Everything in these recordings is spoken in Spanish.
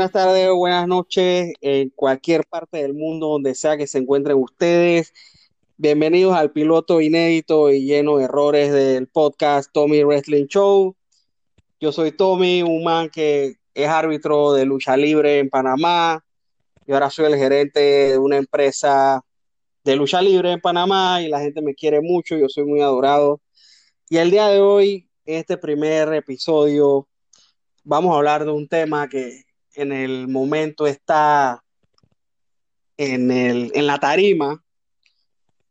Buenas tardes, buenas noches, en cualquier parte del mundo donde sea que se encuentren ustedes. Bienvenidos al piloto inédito y lleno de errores del podcast Tommy Wrestling Show. Yo soy Tommy, un man que es árbitro de lucha libre en Panamá. Y ahora soy el gerente de una empresa de lucha libre en Panamá y la gente me quiere mucho, yo soy muy adorado. Y el día de hoy, este primer episodio, vamos a hablar de un tema que en el momento está en, el, en la tarima.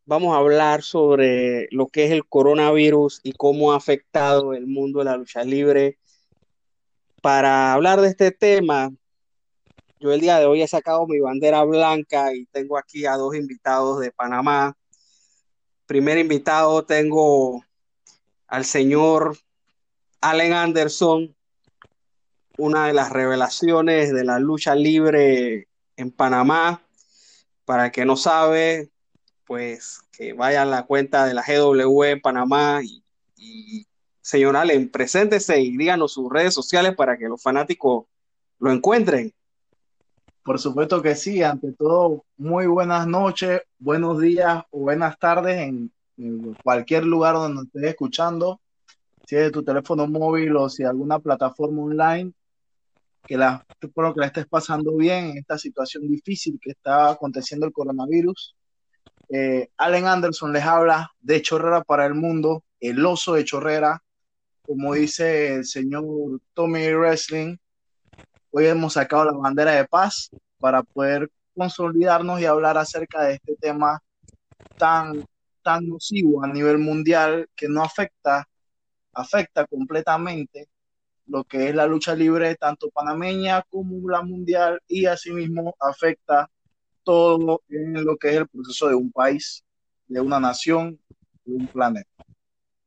Vamos a hablar sobre lo que es el coronavirus y cómo ha afectado el mundo de la lucha libre. Para hablar de este tema, yo el día de hoy he sacado mi bandera blanca y tengo aquí a dos invitados de Panamá. Primer invitado tengo al señor Allen Anderson, una de las revelaciones de la lucha libre en Panamá. Para que no sabe, pues que vaya a la cuenta de la GW en Panamá y, y señor Allen, preséntese y díganos sus redes sociales para que los fanáticos lo encuentren. Por supuesto que sí, ante todo, muy buenas noches, buenos días o buenas tardes en, en cualquier lugar donde estés escuchando, si es de tu teléfono móvil o si alguna plataforma online, que la, espero que la estés pasando bien en esta situación difícil que está aconteciendo el coronavirus. Eh, Allen Anderson les habla de Chorrera para el mundo, el oso de Chorrera, como dice el señor Tommy Wrestling. Hoy hemos sacado la bandera de paz para poder consolidarnos y hablar acerca de este tema tan, tan nocivo a nivel mundial que no afecta, afecta completamente lo que es la lucha libre, tanto panameña como la mundial, y asimismo afecta todo en lo que es el proceso de un país, de una nación, de un planeta.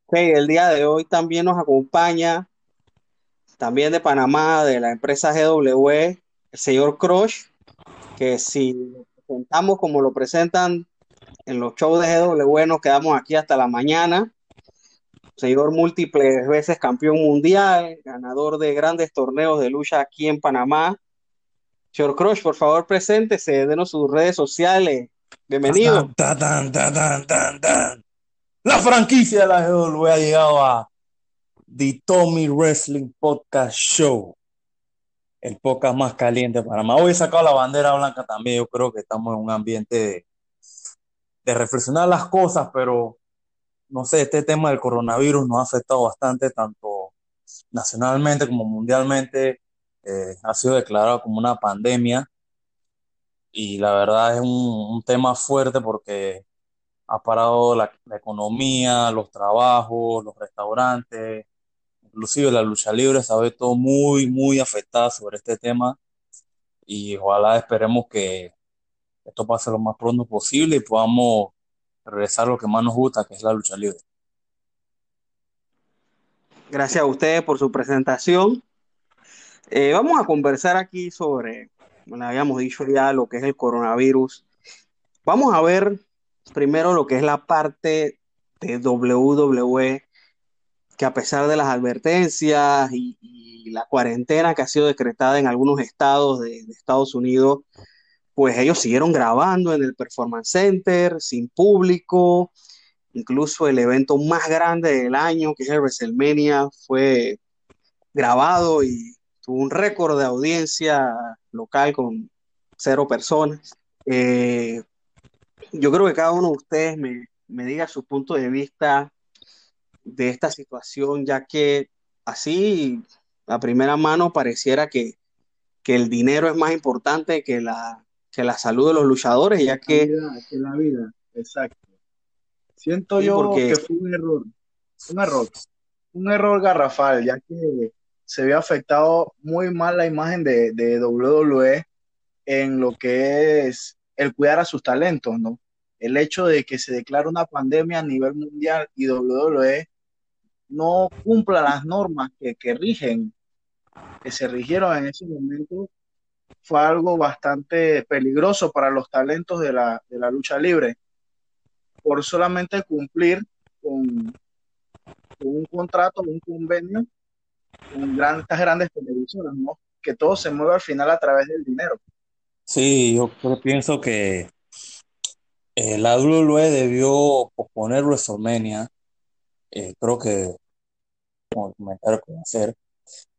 Ok, el día de hoy también nos acompaña, también de Panamá, de la empresa GW, el señor Crush, que si lo presentamos como lo presentan en los shows de GW, nos quedamos aquí hasta la mañana señor múltiples veces campeón mundial, ganador de grandes torneos de lucha aquí en Panamá. Señor Crush, por favor, preséntese, denos sus redes sociales. Bienvenido. La franquicia de la GW ha llegado a The Tommy Wrestling Podcast Show, el podcast más caliente de Panamá. Hoy he sacado la bandera blanca también. Yo creo que estamos en un ambiente de, de reflexionar las cosas, pero no sé, este tema del coronavirus nos ha afectado bastante, tanto nacionalmente como mundialmente. Eh, ha sido declarado como una pandemia y la verdad es un, tema fuerte porque ha parado la, la, economía, los trabajos, los restaurantes, inclusive la lucha libre se ha visto muy, muy afectada sobre este tema y ojalá esperemos que esto pase lo más pronto posible y podamos regresar a lo que más nos gusta, que es la lucha libre. Gracias a ustedes por su presentación. Eh, vamos a conversar aquí sobre, como habíamos dicho ya, lo que es el coronavirus. Vamos a ver primero lo que es la parte de WWE, que a pesar de las advertencias y, la cuarentena que ha sido decretada en algunos estados de Estados Unidos, pues ellos siguieron grabando en el Performance Center, sin público, incluso el evento más grande del año, que es el WrestleMania, fue grabado y tuvo un récord de audiencia local con cero personas. Eh, yo creo que cada uno de ustedes me, me diga su punto de vista de esta situación, ya que así a primera mano pareciera que, que el dinero es más importante que la, que la salud de los luchadores, ya que... La vida, que la vida, exacto. Siento sí, yo porque... que fue un error, un error, un error garrafal, ya que se había afectado muy mal la imagen de, de WWE en lo que es el cuidar a sus talentos, ¿no? El hecho de que se declara una pandemia a nivel mundial y WWE no cumpla las normas que, que rigen, que se rigieron en ese momento, fue algo bastante peligroso para los talentos de la, de la lucha libre, por solamente cumplir con, un contrato, un convenio con gran, estas grandes televisoras, ¿no? que todo se mueve al final a través del dinero. Sí, yo pienso que eh, la WWE debió posponer WrestleMania. Eh, creo que, como comentario que hacer,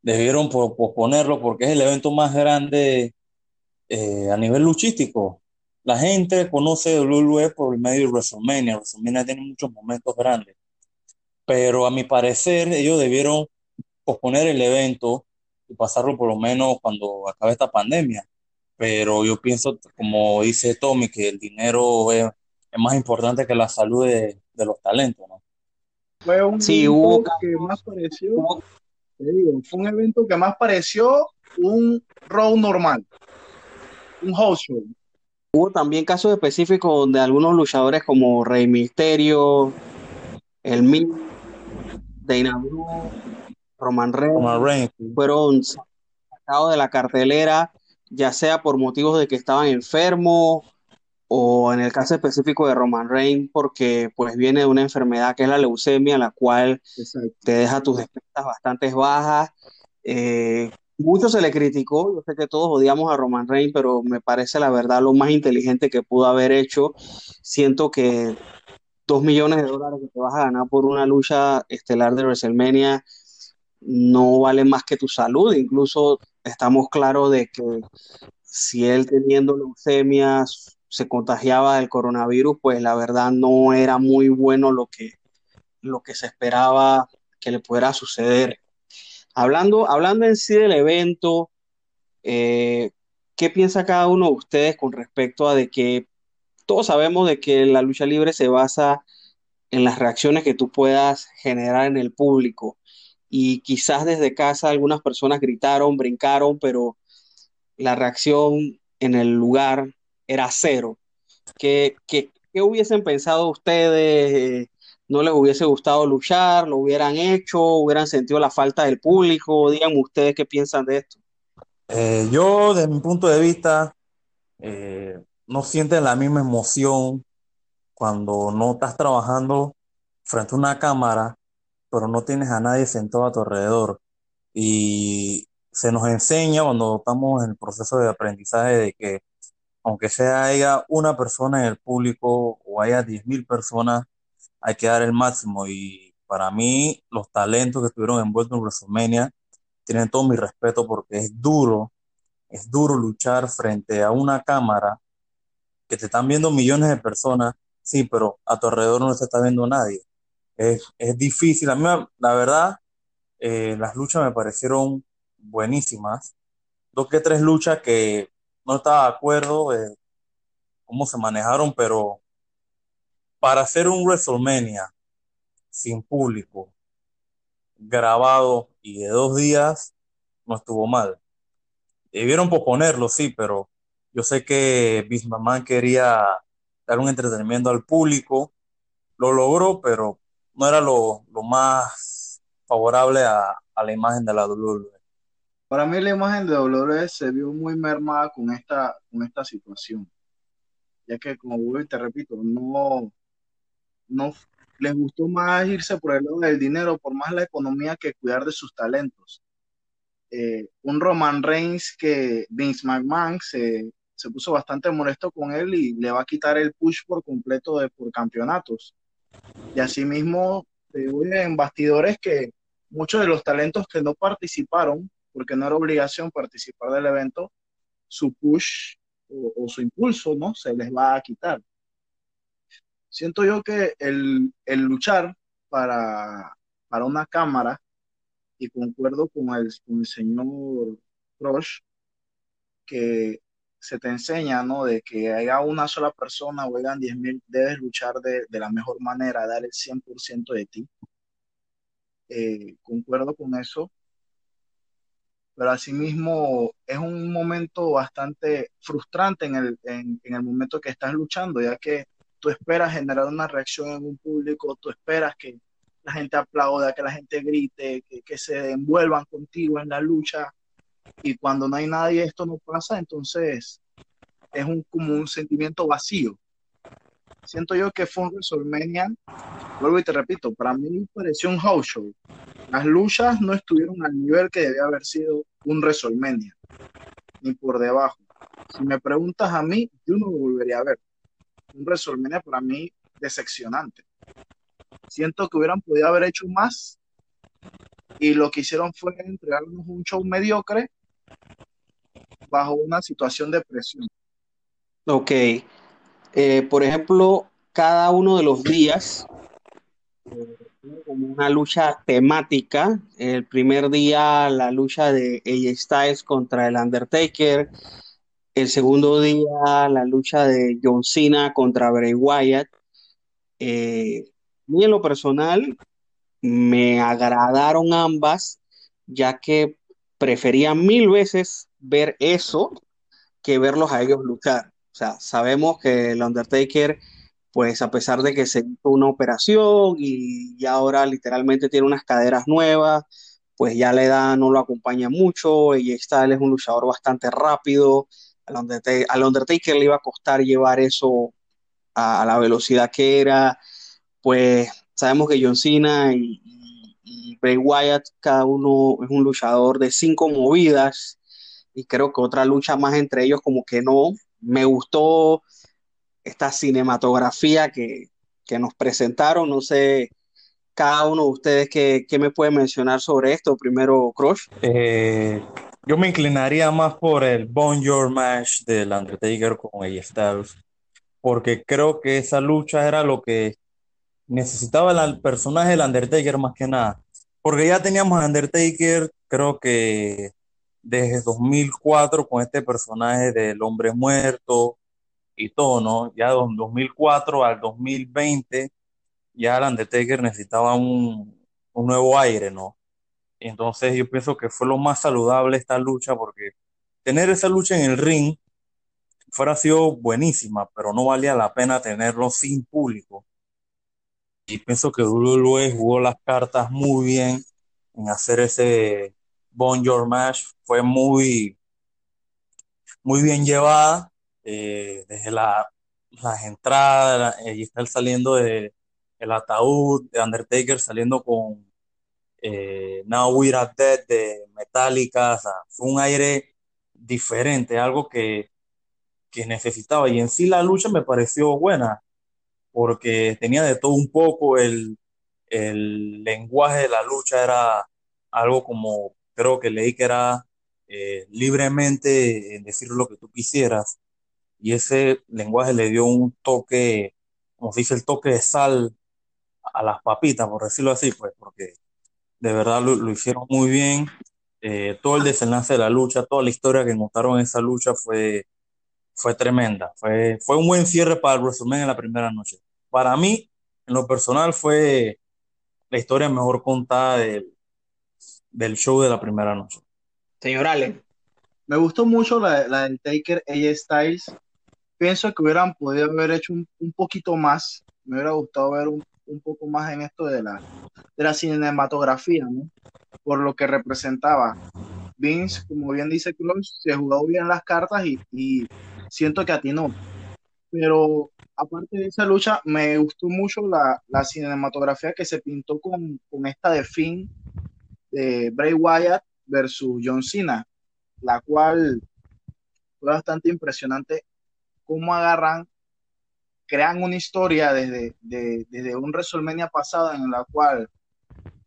debieron posponerlo porque es el evento más grande eh, a nivel luchístico. La gente conoce WWE por el medio de WrestleMania. WrestleMania tiene muchos momentos grandes. Pero a mi parecer, ellos debieron posponer el evento y pasarlo por lo menos cuando acabe esta pandemia. Pero yo pienso, como dice Tommy, que el dinero es, más importante que la salud de, los talentos, ¿no? Fue un sí, hubo que más pareció, fue un evento que más pareció un row normal, un house show. Hubo también casos específicos donde algunos luchadores como Rey Misterio, el Miz, Dana Brooke, Roman Reigns, fueron sacados de la cartelera, ya sea por motivos de que estaban enfermos o en el caso específico de Roman Reigns porque pues viene de una enfermedad que es la leucemia, la cual te deja tus defensas bastante bajas. Eh, mucho se le criticó, yo sé que todos odiamos a Roman Reigns, pero me parece la verdad lo más inteligente que pudo haber hecho. Siento que dos millones de dólares que te vas a ganar por una lucha estelar de WrestleMania no vale más que tu salud. Incluso estamos claros de que si él teniendo leucemia se contagiaba del coronavirus, pues la verdad no era muy bueno lo que, lo que se esperaba que le pudiera suceder. Hablando, hablando en sí del evento, eh, ¿qué piensa cada uno de ustedes con respecto a de que todos sabemos de que la lucha libre se basa en las reacciones que tú puedas generar en el público? y quizás desde casa algunas personas gritaron, brincaron, pero la reacción en el lugar era cero. ¿Qué, qué, hubiesen pensado ustedes? ¿No les hubiese gustado luchar? ¿Lo hubieran hecho? ¿Hubieran sentido la falta del público? Díganme ustedes qué piensan de esto. Eh, yo, desde mi punto de vista, eh, no sienten la misma emoción cuando no estás trabajando frente a una cámara pero no tienes a nadie sentado a tu alrededor. Y se nos enseña cuando estamos en el proceso de aprendizaje de que aunque sea haya una persona en el público o haya 10.000 personas, hay que dar el máximo. Y para mí, los talentos que estuvieron envueltos en WrestleMania tienen todo mi respeto porque es duro, es duro luchar frente a una cámara que te están viendo millones de personas, sí, pero a tu alrededor no se está viendo nadie es, difícil. A mí, la verdad, eh, las luchas me parecieron buenísimas. Dos que tres luchas que no estaba de acuerdo de cómo se manejaron, pero para hacer un WrestleMania sin público, grabado y de dos días, no estuvo mal. Debieron posponerlo, sí, pero yo sé que Bismarck quería dar un entretenimiento al público, lo logró, pero no era lo, más favorable a, la imagen de la WWE. Para mí la imagen de WWE se vio muy mermada con esta, con esta situación, ya que como te repito, no, no les gustó más irse por el lado del dinero, por más la economía que cuidar de sus talentos. Eh, un Roman Reigns que Vince McMahon se, se, puso bastante molesto con él y le va a quitar el push por completo de por campeonatos. Y asimismo, en bastidores que muchos de los talentos que no participaron, porque no era obligación participar del evento, su push o, su impulso, ¿no? Se les va a quitar. Siento yo que el, luchar para, para una cámara, y concuerdo con el, con el señor Roche, que se te enseña, ¿no? De que haya una sola persona o hayan 10.000, debes luchar de, la mejor manera, dar el 100% de ti. Eh, concuerdo con eso, pero asimismo es un momento bastante frustrante en el, en, el momento que estás luchando, ya que tú esperas generar una reacción en un público, tú esperas que la gente aplauda, que la gente grite, que, que se envuelvan contigo en la lucha, y cuando no hay nadie esto no pasa, entonces es un, como un sentimiento vacío. Siento yo que fue un WrestleMania, vuelvo y te repito, para mí pareció un house show. Las luchas no estuvieron al nivel que debía haber sido un WrestleMania, ni por debajo. Si me preguntas a mí, yo no lo volvería a ver. Un WrestleMania para mí decepcionante. Siento que hubieran podido haber hecho más y lo que hicieron fue entregarnos un show mediocre bajo una situación de presión. Ok. Eh, por ejemplo, cada uno de los días, eh, como una lucha temática. El primer día, la lucha de AJ Styles contra el Undertaker. El segundo día, la lucha de John Cena contra Bray Wyatt. Eh, y en lo personal, me agradaron ambas, ya que prefería mil veces ver eso que verlos a ellos luchar. O sea, sabemos que el Undertaker, pues a pesar de que se hizo una operación y, ahora literalmente tiene unas caderas nuevas, pues ya la edad no lo acompaña mucho. Y Styles es un luchador bastante rápido. Al Undertaker, le iba a costar llevar eso a, a la velocidad que era. Pues sabemos que John Cena y, y, y Bray Wyatt, cada uno es un luchador de cinco movidas y creo que otra lucha más entre ellos como que no. Me gustó esta cinematografía que, que nos presentaron, no sé, cada uno de ustedes qué, qué me puede mencionar sobre esto. Primero, Crush. Eh, yo me inclinaría más por el Bonjour Match del Undertaker con AJ Styles, porque creo que esa lucha era lo que necesitaba el, personaje del Undertaker más que nada, porque ya teníamos al Undertaker, creo que desde 2004 con este personaje del hombre muerto y todo, ¿no? Ya de 2004 al 2020 ya el Undertaker necesitaba un, un nuevo aire, ¿no? Entonces yo pienso que fue lo más saludable esta lucha porque tener esa lucha en el ring fuera sido buenísima, pero no valía la pena tenerlo sin público. Y pienso que WWE jugó las cartas muy bien en hacer ese Bonjour Match. Fue muy, muy bien llevada eh, desde la, las entradas, y estar saliendo de el ataúd de Undertaker saliendo con eh, Now We're At Dead de Metallica, o sea, fue un aire diferente, algo que, que necesitaba. Y en sí la lucha me pareció buena, porque tenía de todo un poco, el, el lenguaje de la lucha era algo como, creo que leí que era eh, libremente en decir lo que tú quisieras, y ese lenguaje le dio un toque, como se dice, el toque de sal a las papitas, por decirlo así, pues, porque de verdad lo, lo hicieron muy bien. Eh, todo el desenlace de la lucha, toda la historia que montaron en esa lucha fue, fue tremenda. Fue, fue un buen cierre para el WrestleMania en la primera noche. Para mí, en lo personal, fue la historia mejor contada del, del show de la primera noche. Señor Allen. Me gustó mucho la, la del Taker AJ Styles. Pienso que hubieran podido haber hecho un, un poquito más. Me hubiera gustado ver un, un poco más en esto de la, de la cinematografía, ¿no? Por lo que representaba. Vince, como bien dice Cruz, se jugó bien las cartas y, y siento que atinó. Pero aparte de esa lucha, me gustó mucho la, la cinematografía que se pintó con, con esta de Finn de Bray Wyatt versus John Cena, la cual fue bastante impresionante cómo agarran crean una historia desde, de, desde un WrestleMania pasado en la cual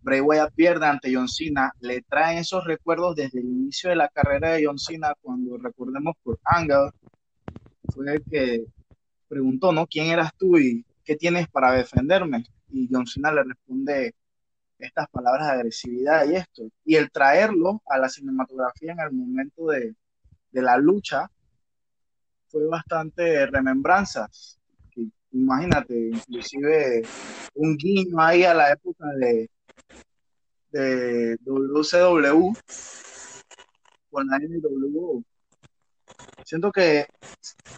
Bray Wyatt pierde ante John Cena, le traen esos recuerdos desde el inicio de la carrera de John Cena, cuando recordemos por Angle, fue el que preguntó, ¿no? ¿Quién eras tú y qué tienes para defenderme? Y John Cena le responde estas palabras de agresividad y esto. Y el traerlo a la cinematografía en el momento de, de la lucha fue bastante remembranzas imagínate, inclusive un guiño ahí a la época de, de WCW con la NWO. Siento que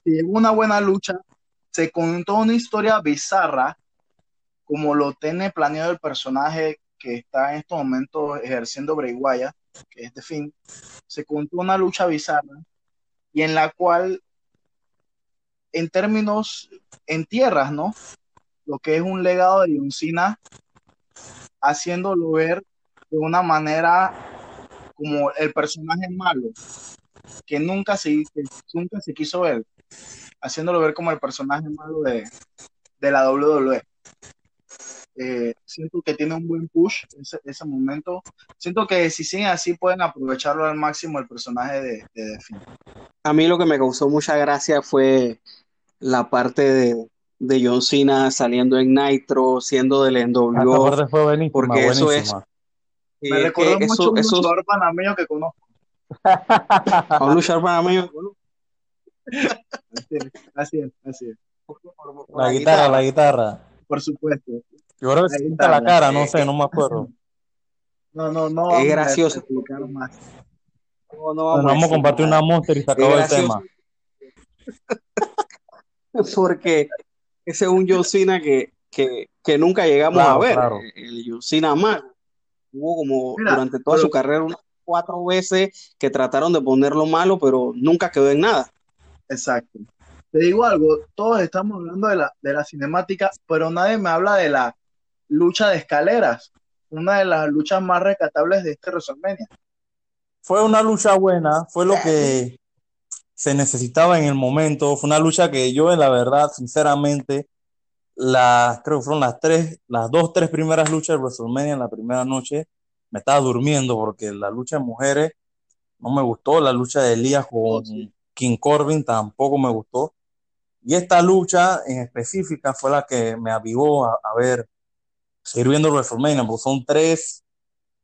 si llegó una buena lucha, se contó una historia bizarra, como lo tiene planeado el personaje que está en estos momentos ejerciendo Wyatt, que es de fin, se contó una lucha bizarra y en la cual en términos, en tierras, ¿no? Lo que es un legado de John Cena, haciéndolo ver de una manera como el personaje malo, que nunca se, nunca se quiso ver, haciéndolo ver como el personaje malo de, de la WWE. Eh, siento que tiene un buen push ese, ese momento. Siento que si siguen así pueden aprovecharlo al máximo el personaje de, de The. A mí lo que me causó mucha gracia fue la parte de, de John Cena saliendo en Nitro, siendo del NWO, parte fue buenísima, porque eso es, eh, Me que recordó mucho eso, un eso luchador panameño que conozco. a un luchador panameño Así es, así es, así es. por, por- por La la guitarra, la guitarra. guitarra. Por supuesto. Yo creo que se pinta la cara, no sé, no me acuerdo. No, no, no es a gracioso porque más. no, no vamos a vamos a compartir una monster y se acabó el tema. porque ese es un John Cena que, que, que nunca llegamos a ver, claro. el John Cena más. Hubo como Mira, durante toda pero su carrera unas cuatro veces que trataron de ponerlo malo, pero nunca quedó en nada. exacto. Te digo algo, todos estamos hablando de la, de la cinemática, pero nadie me habla de la lucha de escaleras, una de las luchas más rescatables de este WrestleMania. Fue una lucha buena, fue lo que se necesitaba en el momento. Fue una lucha que yo, en la verdad, sinceramente, las, creo que fueron las tres, las dos, tres primeras luchas de WrestleMania en la primera noche, me estaba durmiendo porque la lucha de mujeres no me gustó, la lucha de Elías Oh, con sí. King Corbin tampoco me gustó. Y esta lucha en específica fue la que me avivó a, a ver, seguir viendo WrestleMania, porque son tres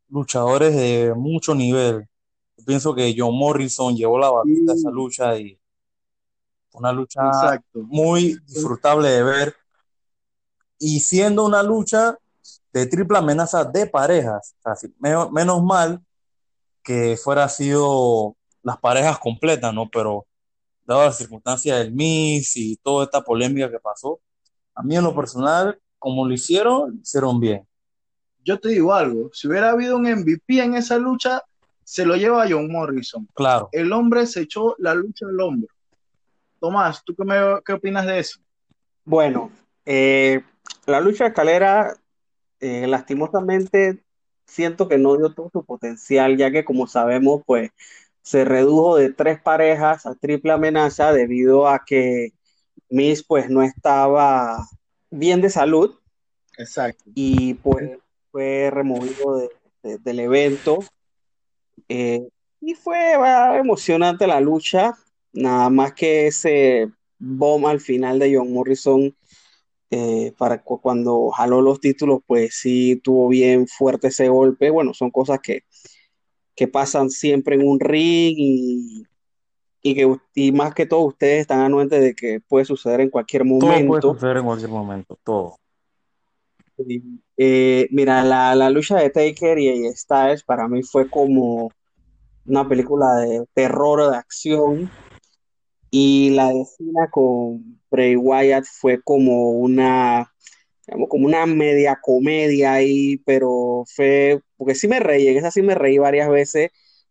luchadores de mucho nivel. Yo pienso que John Morrison llevó la batuta a esa Sí, lucha y fue una lucha exacto. muy disfrutable de ver. Y siendo una lucha de triple amenaza de parejas, o sea, menos mal que fuera sido las parejas completas, ¿no? Pero dado las circunstancias del Miss y toda esta polémica que pasó, a mí en lo personal, como lo hicieron, lo hicieron bien. Yo te digo algo, si hubiera habido un MVP en esa lucha, se lo lleva a John Morrison. Claro. El hombre se echó la lucha al hombro. Tomás, ¿tú qué, me- qué opinas de eso? Bueno, eh, la lucha de escalera, eh, lastimosamente, siento que no dio todo su potencial, ya que como sabemos, pues se redujo de tres parejas a triple amenaza debido a que Miss pues no estaba bien de salud Exacto. y pues fue removido de- de- del evento. Eh, y fue emocionante la lucha, nada más que ese bomb al final de John Morrison eh, para cu- cuando jaló los títulos, pues sí tuvo bien fuerte ese golpe. Bueno, son cosas que, que pasan siempre en un ring y, y que y más que todo ustedes están anuentes de que puede suceder en cualquier Todo puede momento. suceder en cualquier momento, todo. Eh, mira, la, la lucha de Taker y Styles para mí fue como una película de terror, de acción, y la de Cena con Bray Wyatt fue como una, digamos, como una media comedia ahí, pero fue, porque sí me reí, en esa sí me reí varias veces,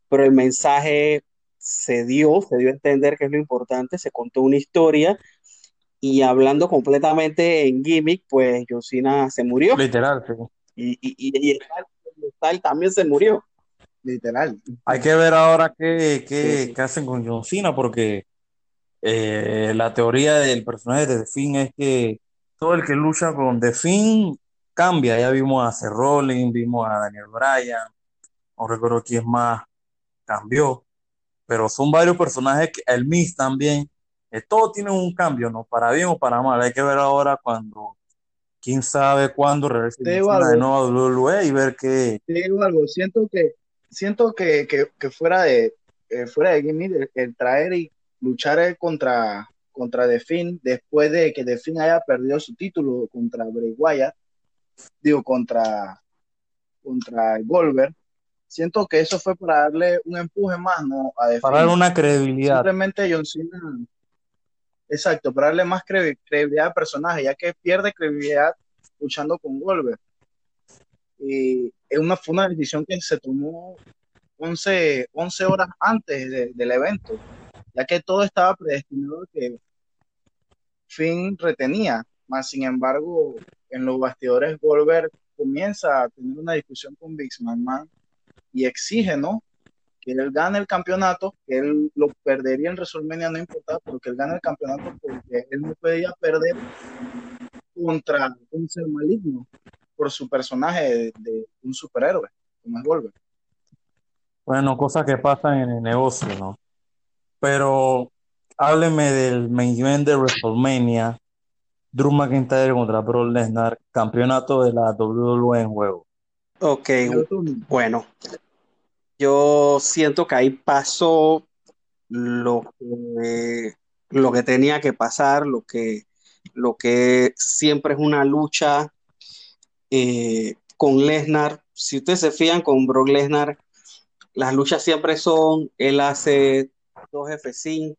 pero el mensaje se dio, se dio a entender que es lo importante, se contó una historia, y hablando completamente en gimmick, pues John Cena se murió, Literal, sí. y, y, y, y Styles- Styles también se murió. Literal. Hay que ver ahora qué, qué, sí. qué hacen con John Cena, porque eh, la teoría del personaje de The Fiend es que todo el que lucha con The Fiend cambia. Ya vimos a Seth Rollins, vimos a Daniel Bryan, no recuerdo quién más cambió, pero son varios personajes, que, el Miz también, eh, todo tiene un cambio, ¿no? Para bien o para mal. Hay que ver ahora cuando, quién sabe cuándo regrese de nuevo a WWE y ver qué. te digo algo, siento que, siento que, que, que fuera de, eh, fuera de el traer y luchar eh, contra, contra The Finn, después de que The Finn haya perdido su título contra Bray Wyatt, digo, contra, contra Goldberg, siento que eso fue para darle un empuje más, ¿no? A Para dar Finn. una credibilidad. Simplemente John Cena, exacto, para darle más cre- credibilidad al personaje, ya que pierde credibilidad luchando con Goldberg. Y es una, fue una decisión que se tomó 11, 11 horas antes de- del evento, ya que todo estaba predestinado a que Finn retenía. Más sin embargo, en los bastidores Goldberg comienza a tener una discusión con Vince McMahon y exige, ¿no? Que él gane el campeonato, que él lo perdería en WrestleMania, no importaba, pero que él gane el campeonato porque él no podía perder contra un ser maligno por su personaje de, de un superhéroe, como es Goldberg. Bueno, cosas que pasan en el negocio, ¿no? Pero hábleme del main event de WrestleMania, Drew McIntyre contra Brock Lesnar, campeonato de la WWE en juego. Ok, bueno, yo siento que ahí pasó lo que, lo que tenía que pasar, lo que, lo que siempre es una lucha eh, con Lesnar. Si ustedes se fían con Brock Lesnar, las luchas siempre son, él hace dos F5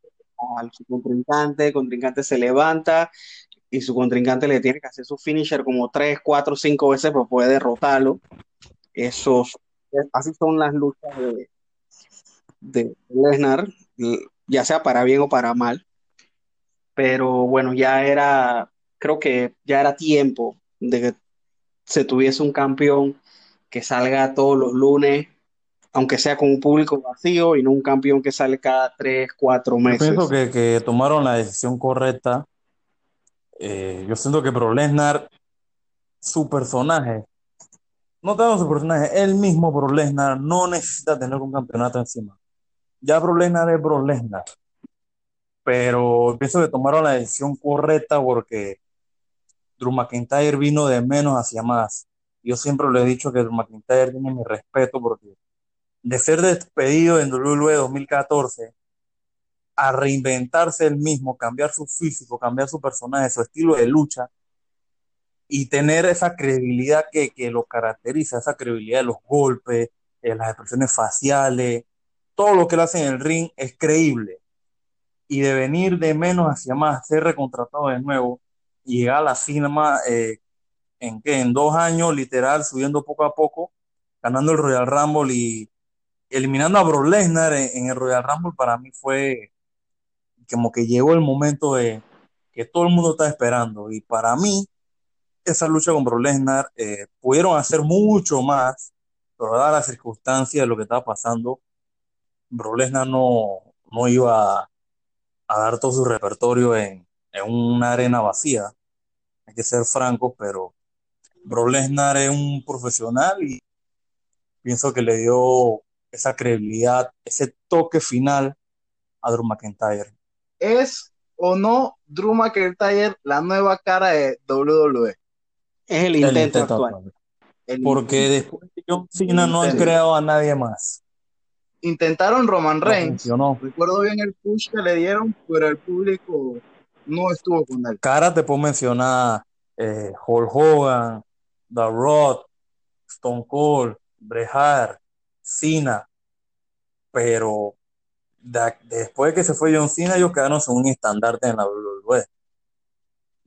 al su contrincante, el contrincante se levanta y su contrincante le tiene que hacer su finisher como tres, cuatro, cinco veces para poder derrotarlo. Esos, así son las luchas de, de Lesnar, ya sea para bien o para mal. Pero bueno, ya era, creo que ya era tiempo de que se tuviese un campeón que salga todos los lunes aunque sea con un público vacío y no un campeón que sale cada tres, cuatro meses. Yo pienso que, que tomaron la decisión correcta. Eh, yo siento que Bro Lesnar, su personaje, no tengo su personaje, él mismo Bro no necesita tener un campeonato encima. Ya Bro Lesnar es Bro Lesnar. Pero pienso que tomaron la decisión correcta porque Drew McIntyre vino de menos hacia más. Yo siempre le he dicho que Drew McIntyre tiene mi respeto porque de ser despedido en WWE 2014 a reinventarse él mismo, cambiar su físico, cambiar su personaje, su estilo de lucha y tener esa credibilidad que, que lo caracteriza, esa credibilidad de los golpes, de las expresiones faciales, todo lo que él hace en el ring es creíble. Y de venir de menos hacia más, ser recontratado de nuevo y llegar a la cima eh, en que en dos años, literal, subiendo poco a poco, ganando el Royal Rumble y eliminando a Brock Lesnar en, el Royal Rumble para mí fue como que llegó el momento de que todo el mundo está esperando y para mí esa lucha con Brock eh, pudieron hacer mucho más pero dadas las circunstancias de lo que estaba pasando Brock no, no iba a, dar todo su repertorio en, en una arena vacía hay que ser franco pero Brock es un profesional y pienso que le dio esa credibilidad, ese toque final a Drew McIntyre. ¿Es o no Drew McIntyre la nueva cara de WWE? Es el intento, actual. Porque después de John Cena no han creado a nadie más. Intentaron Roman Reigns. No Recuerdo bien el push que le dieron, pero el público no estuvo con él. Cara te puedo mencionar eh, Hulk Hogan, The Rock, Stone Cold, Bret Hart, Cena, pero después de que se fue John Cena, ellos quedaron en un estandarte en la WWE.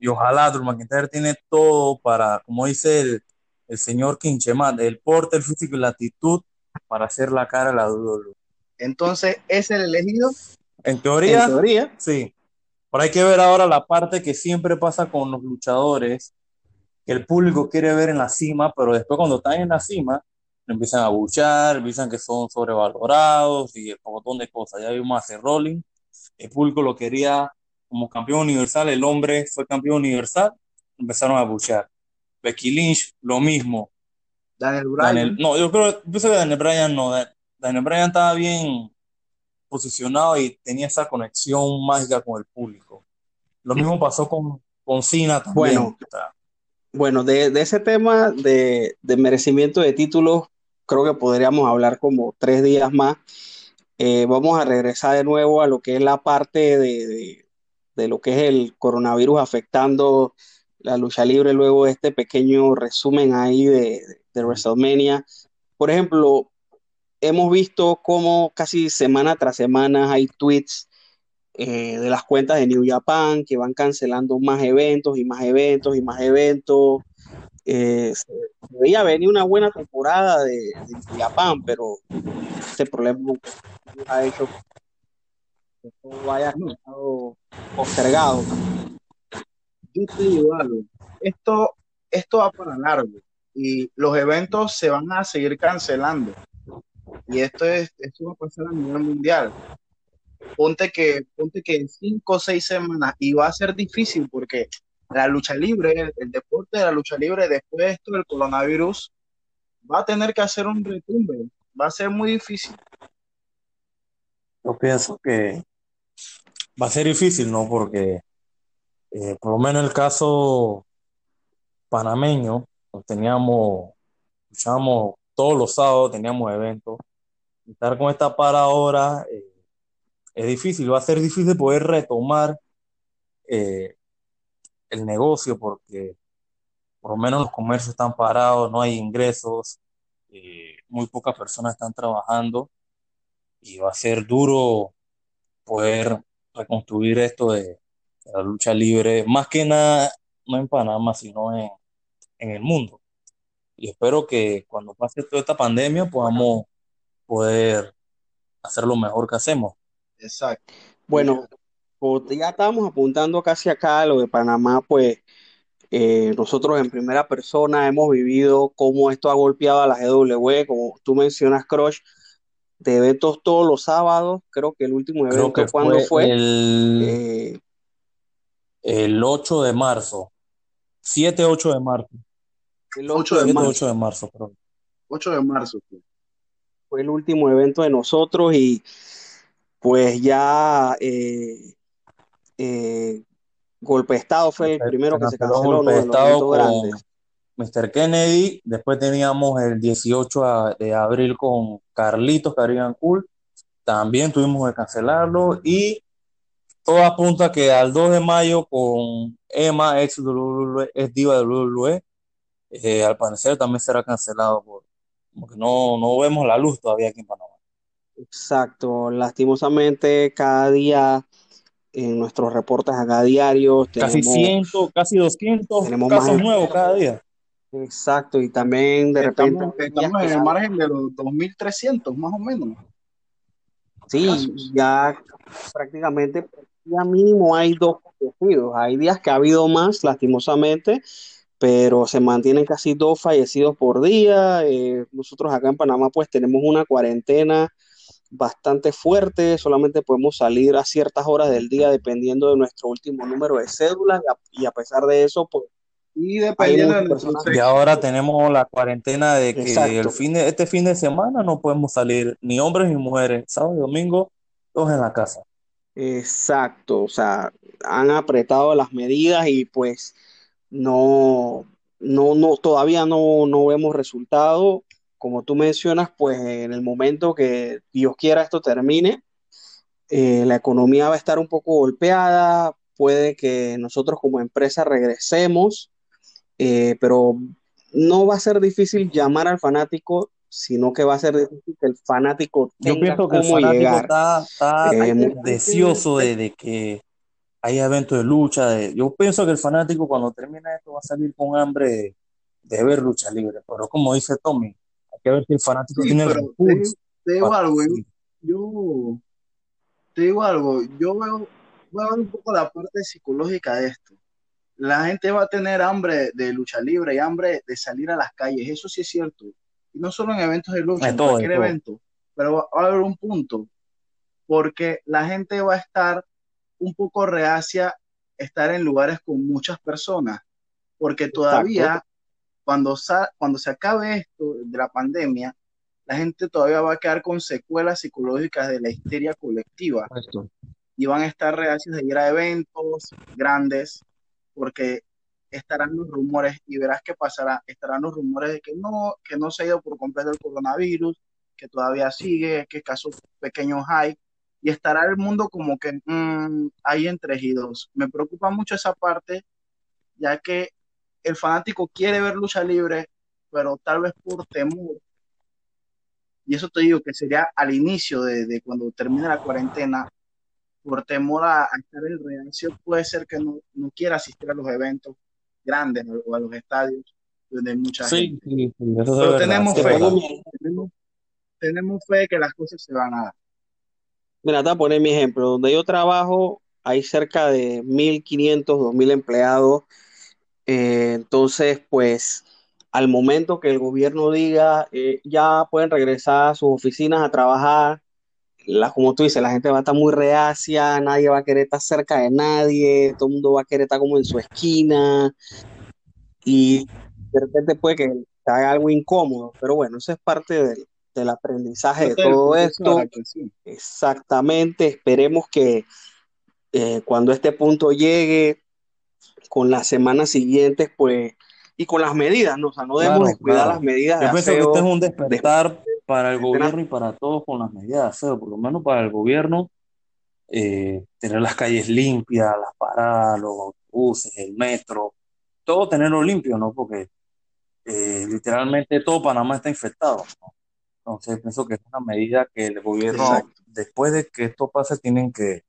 Y ojalá Drew McIntyre tiene todo para, como dice el, el señor Kincheman, el porte, el físico y la actitud para hacer la cara a la WWE. Entonces, ¿es el elegido? En teoría, en teoría, sí. Pero hay que ver ahora la parte que siempre pasa con los luchadores, que el público quiere ver en la cima, pero después cuando están en la cima, empiezan a buchar, empiezan que son sobrevalorados y un montón de cosas. Ya vimos hacer Rolling, el público lo quería como campeón universal, el hombre fue campeón universal, empezaron a buchar. Becky Lynch, lo mismo. Daniel Bryan. no, yo creo, que Daniel Bryan no. Daniel Bryan estaba bien posicionado y tenía esa conexión mágica con el público. Lo mismo pasó con, con Cena también. Bueno, bueno de, de, ese tema de, de merecimiento de títulos, creo que podríamos hablar como tres días más. Eh, vamos a regresar de nuevo a lo que es la parte de, lo que es el coronavirus afectando la lucha libre, luego este pequeño resumen ahí de, de WrestleMania. Por ejemplo, hemos visto cómo casi semana tras semana hay tweets eh, de las cuentas de New Japan que van cancelando más eventos y más eventos y más eventos. Eh, se, veía venir una buena temporada de, de Japón, pero este problema ha hecho todo vaya postergado. yo te digo algo, esto, esto va para largo y los eventos se van a seguir cancelando. Y esto, es, esto va a pasar a nivel mundial. Ponte que, ponte que en cinco o seis semanas, y va a ser difícil porque la lucha libre, el, deporte de la lucha libre, después de esto del coronavirus, va a tener que hacer un retumbe. Va a ser muy difícil. Yo pienso que va a ser difícil, ¿no? Porque eh, por lo menos el caso panameño, pues teníamos, luchábamos todos los sábados, teníamos eventos. Estar con esta para ahora eh, es difícil, va a ser difícil poder retomar eh, el negocio porque por lo menos los comercios están parados, no hay ingresos, muy pocas personas están trabajando y va a ser duro poder reconstruir esto de, la lucha libre, más que nada, no en Panamá, sino en, en el mundo. Y espero que cuando pase toda esta pandemia podamos poder hacer lo mejor que hacemos. Exacto. Bueno, como ya estábamos apuntando casi acá a lo de Panamá, pues eh, nosotros en primera persona hemos vivido cómo esto ha golpeado a la GW, como tú mencionas, Crush, de eventos todos los sábados. Creo que el último evento, que ¿cuándo fue? El, Eh, el 8 de marzo. 7, 8 de marzo. el 8 8 de de 7, marzo. 8 de marzo, perdón. 8 de marzo. pues. fue el último evento de nosotros y pues ya eh, eh, Golpe de Estado fue el primero que se canceló Golpe de Estado eventos con grandes. Mr. Kennedy. Después teníamos el 18 a- de abril con Carlitos Caribbean Cool. También tuvimos que cancelarlo. Y todo apunta que al 2 de mayo con Emma, ex, WWE, ex diva de WWE, eh, al parecer también será cancelado por, porque no, no vemos la luz todavía aquí en Panamá. Exacto, lastimosamente cada día en nuestros reportes acá diarios Casi tenemos, 100, casi 200 tenemos más casos nuevos cada día. Exacto y también de repente Estamos, en el margen de los 2.300, más o menos. sí, casos. ya prácticamente ya mínimo hay dos fallecidos. Hay días que ha habido más, lastimosamente, pero se mantienen casi dos fallecidos por día. Eh, nosotros acá en Panamá pues tenemos una cuarentena bastante fuerte, solamente podemos salir a ciertas horas del día dependiendo de nuestro último número de cédula y a, y a pesar de eso pues Y dependiendo de personas Y ahora tenemos la cuarentena de que Exacto. el fin de, este fin de semana no podemos salir ni hombres ni mujeres. Sábado y domingo, todos en la casa. Exacto, o sea, han apretado las medidas y pues no, no, no, todavía no, no vemos resultado. Como tú mencionas, pues en el momento que Dios quiera esto termine, eh, la economía va a estar un poco golpeada, puede que nosotros como empresa regresemos, eh, pero no va a ser difícil llamar al fanático, sino que va a ser difícil que el fanático Yo tenga pienso que el cómo fanático llegar. está, está Eh, deseoso de, de que haya eventos de lucha. de- yo pienso que el fanático cuando termine esto va a salir con hambre de, de ver lucha libre. Pero como dice Tommy, hay que ver si el fanático Sí, tiene el pero te, recurso te digo algo, yo, seguir. yo te digo algo, yo veo, veo un poco la parte psicológica de esto. La gente va a tener hambre de lucha libre y hambre de salir a las calles, eso sí es cierto. Y no solo en eventos de lucha, en todo, cualquier todo. evento, pero va a haber un punto, porque la gente va a estar un poco reacia a estar en lugares con muchas personas, porque Exacto. todavía cuando, sa- cuando se acabe esto de la pandemia, la gente todavía va a quedar con secuelas psicológicas de la histeria colectiva y van a estar reacios de ir a eventos grandes porque estarán los rumores y verás qué pasará. Estarán los rumores de que no, que no se ha ido por completo el coronavirus, que todavía sigue, que casos pequeños hay y estará el mundo como que mm, hay entre y dos. Me preocupa mucho esa parte, ya que el fanático quiere ver lucha libre, pero tal vez por temor y eso te digo que sería al inicio de, de cuando termine la cuarentena, por temor a, a estar en reacción, puede ser que no, no quiera asistir a los eventos grandes o a los estadios donde hay mucha Sí, gente. sí, sí, eso es Pero tenemos fe, verdad. tenemos, tenemos fe de que las cosas se van a dar. Mira, te voy a poner mi ejemplo. Donde yo trabajo, hay cerca de 1.500, 2.000 empleados. Eh, entonces, pues al momento que el gobierno diga, eh, ya pueden regresar a sus oficinas a trabajar, la, como tú dices, la gente va a estar muy reacia, nadie va a querer estar cerca de nadie, todo el mundo va a querer estar como en su esquina y de repente puede que haga algo incómodo, pero bueno, eso es parte del, del aprendizaje de todo esto. Exactamente, esperemos que eh, cuando este punto llegue, con las semanas siguientes, pues, y con las medidas, ¿no? O sea, no debemos descuidar las medidas. Yo pienso que este es un despertar para el gobierno y para todos con las medidas de aseo, por lo menos para el gobierno, eh, tener las calles limpias, las paradas, los autobuses, el metro, todo tenerlo limpio, ¿no? Porque eh, literalmente todo Panamá está infectado, ¿no? Entonces pienso que es una medida que el gobierno, después de que esto pase, tienen que,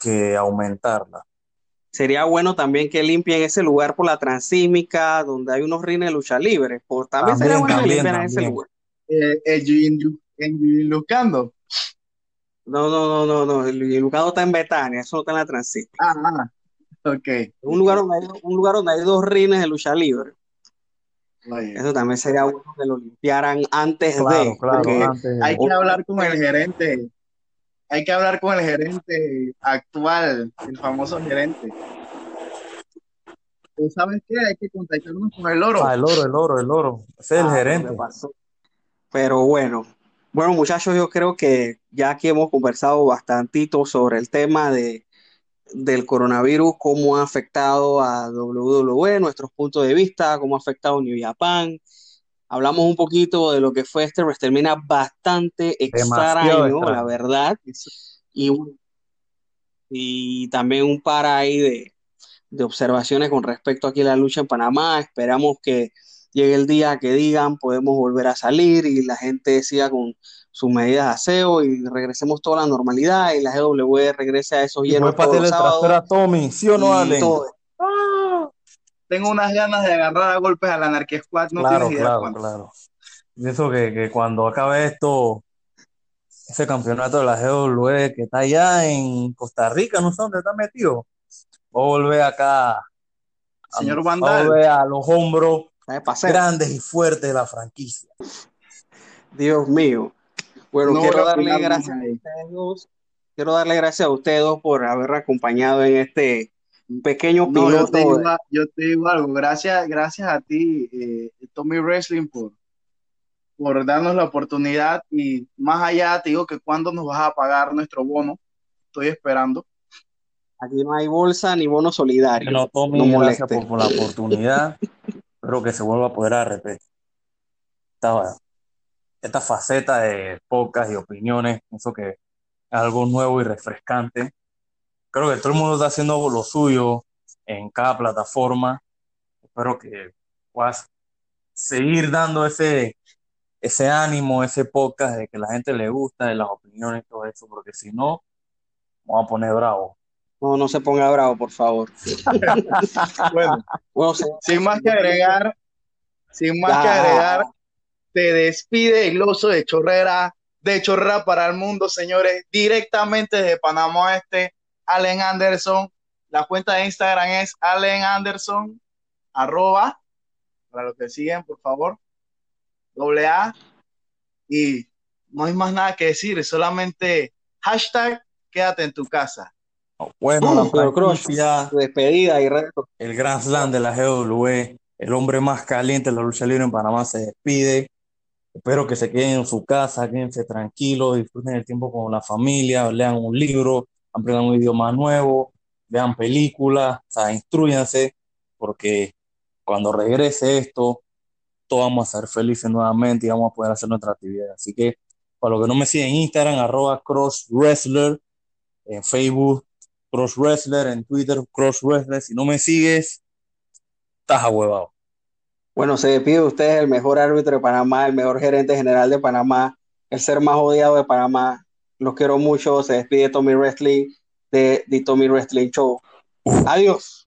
que aumentarla. Sería bueno también que limpien ese lugar por la transísmica, donde hay unos rines de lucha libre. Por, también, sería bueno que limpien ese lugar. Eh, el Lucando. No, no, no, no, no. El Lucando está en Betania, eso no está en la transísmica. Ah, ah ok. Un lugar, donde hay, un lugar donde hay dos rines de lucha libre. Eso también sería bueno que lo limpiaran antes de. Claro, hay que hablar con el gerente. Hay que hablar con el gerente actual, el famoso gerente. ¿Sabes qué? Hay que contactarnos con el oro. Ah, el oro, el oro, el oro. Ese es el ah, gerente. Pero bueno, bueno muchachos, yo creo que ya aquí hemos conversado bastantito sobre el tema de, del coronavirus, cómo ha afectado a WWE, nuestros puntos de vista, cómo ha afectado a New Japan. Hablamos un poquito de lo que fue este termina bastante extraño, la verdad. Y, y también un par ahí de, de observaciones con respecto aquí a la lucha en Panamá. Esperamos que llegue el día que digan podemos volver a salir y la gente siga con sus medidas de aseo y regresemos toda la normalidad y la GW regrese a esos llenos todos los sábados. Tommy, ¿sí o no, ah. tengo unas ganas de agarrar a golpes a la Anarquía Squad, no claro, tienes idea claro, claro. Y eso que, que, cuando acabe esto, ese campeonato de la GW que está allá en Costa Rica, no sé dónde está metido, voy a volver acá. Señor Vandal. volver a los hombros grandes y fuertes de la franquicia. Dios mío. Bueno, quiero darle gracias a ustedes Quiero darle gracias a ustedes por haber acompañado en este pequeño piloto. yo, te digo, algo, gracias, gracias a ti, eh, Tommy Wrestling, por, por darnos la oportunidad y más allá te digo que cuando nos vas a pagar nuestro bono, estoy esperando. Aquí no hay bolsa ni bono solidario. No, Tommy, gracias por, la oportunidad. Espero que se vuelva a poder a repetir. Estaba esta faceta de pocas y opiniones, pienso que es algo nuevo y refrescante. Creo que todo el mundo está haciendo lo suyo en cada plataforma. Espero que puedas seguir dando ese, ese ánimo, ese podcast de que la gente le gusta, de las opiniones y todo eso, porque si no, vamos a poner bravo. No, no se ponga bravo, por favor. bueno, sin más que agregar, sin más que agregar, te despide el oso de Chorrera, de Chorrera para el mundo, señores, directamente de Panamá Este, Allen Anderson. La cuenta de Instagram es Allen Anderson, arroba, para los que siguen, por favor, doble A. Y no hay más nada que decir, solamente hashtag quédate en tu casa. Bueno, la despedida y reto. El Grand Slam de la GW, el hombre más caliente de la lucha libre en Panamá se despide. Espero que se queden en su casa, quédense tranquilos, disfruten el tiempo con la familia, lean un libro, aprendan un idioma nuevo, vean películas, o sea, instruyanse, porque cuando regrese esto, todos vamos a ser felices nuevamente y vamos a poder hacer nuestra actividad. Así que, para los que no me siguen en Instagram, arroba Cross Wrestler, en Facebook, Cross Wrestler, en Twitter, Cross Wrestler. Si no me sigues, estás ahuevado. Bueno, se despide usted el mejor árbitro de Panamá, el mejor gerente general de Panamá, el ser más odiado de Panamá. Los quiero mucho. Se despide Tommy Wrestling de The Tommy Wrestling Show. Adiós.